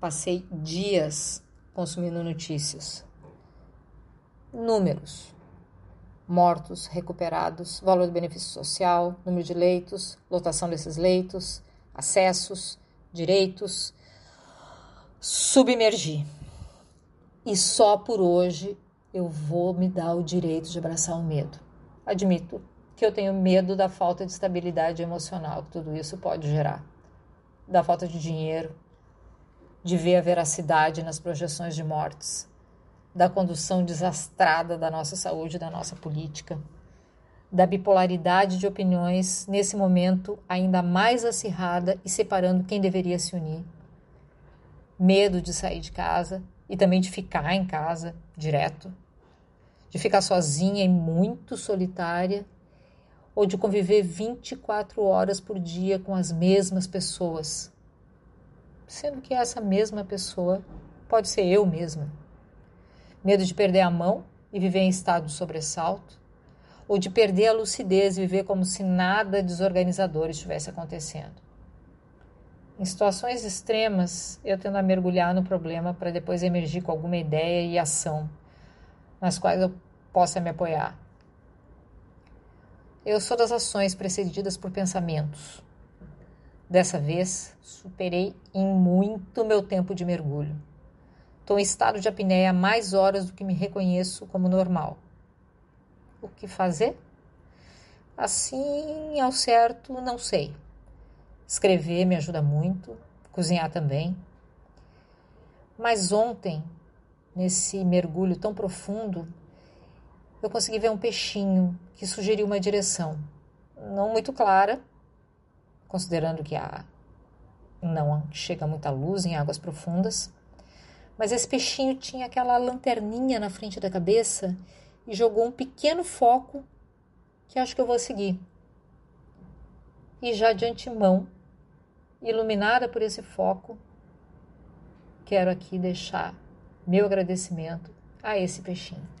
passei dias consumindo notícias. Números: mortos, recuperados, valor do benefício social, número de leitos, lotação desses leitos, acessos, direitos. Submergir. E só por hoje eu vou me dar o direito de abraçar o medo. Admito que eu tenho medo da falta de estabilidade emocional que tudo isso pode gerar, da falta de dinheiro, de ver a veracidade nas projeções de mortes, da condução desastrada da nossa saúde, da nossa política, da bipolaridade de opiniões nesse momento ainda mais acirrada e separando quem deveria se unir. Medo de sair de casa e também de ficar em casa direto, de ficar sozinha e muito solitária, ou de conviver 24 horas por dia com as mesmas pessoas, sendo que essa mesma pessoa pode ser eu mesma. Medo de perder a mão e viver em estado de sobressalto, ou de perder a lucidez e viver como se nada desorganizador estivesse acontecendo. Em situações extremas, eu tendo a mergulhar no problema para depois emergir com alguma ideia e ação nas quais eu possa me apoiar. Eu sou das ações precedidas por pensamentos. Dessa vez, superei em muito meu tempo de mergulho. Estou em estado de apneia mais horas do que me reconheço como normal. O que fazer? Assim, ao certo, não sei. Escrever me ajuda muito, cozinhar também. Mas ontem, nesse mergulho tão profundo, eu consegui ver um peixinho que sugeriu uma direção. Não muito clara, considerando que a não chega muita luz em águas profundas, mas esse peixinho tinha aquela lanterninha na frente da cabeça e jogou um pequeno foco que acho que eu vou seguir. E já de antemão iluminada por esse foco, quero aqui deixar meu agradecimento a esse peixinho.